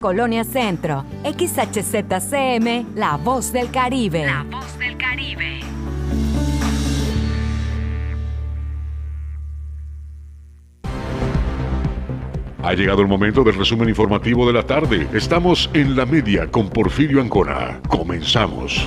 Colonia Centro, XHZCM, La Voz del Caribe. La Voz del Caribe. Ha llegado el momento del resumen informativo de la tarde. Estamos en la media con Porfirio Ancona. Comenzamos.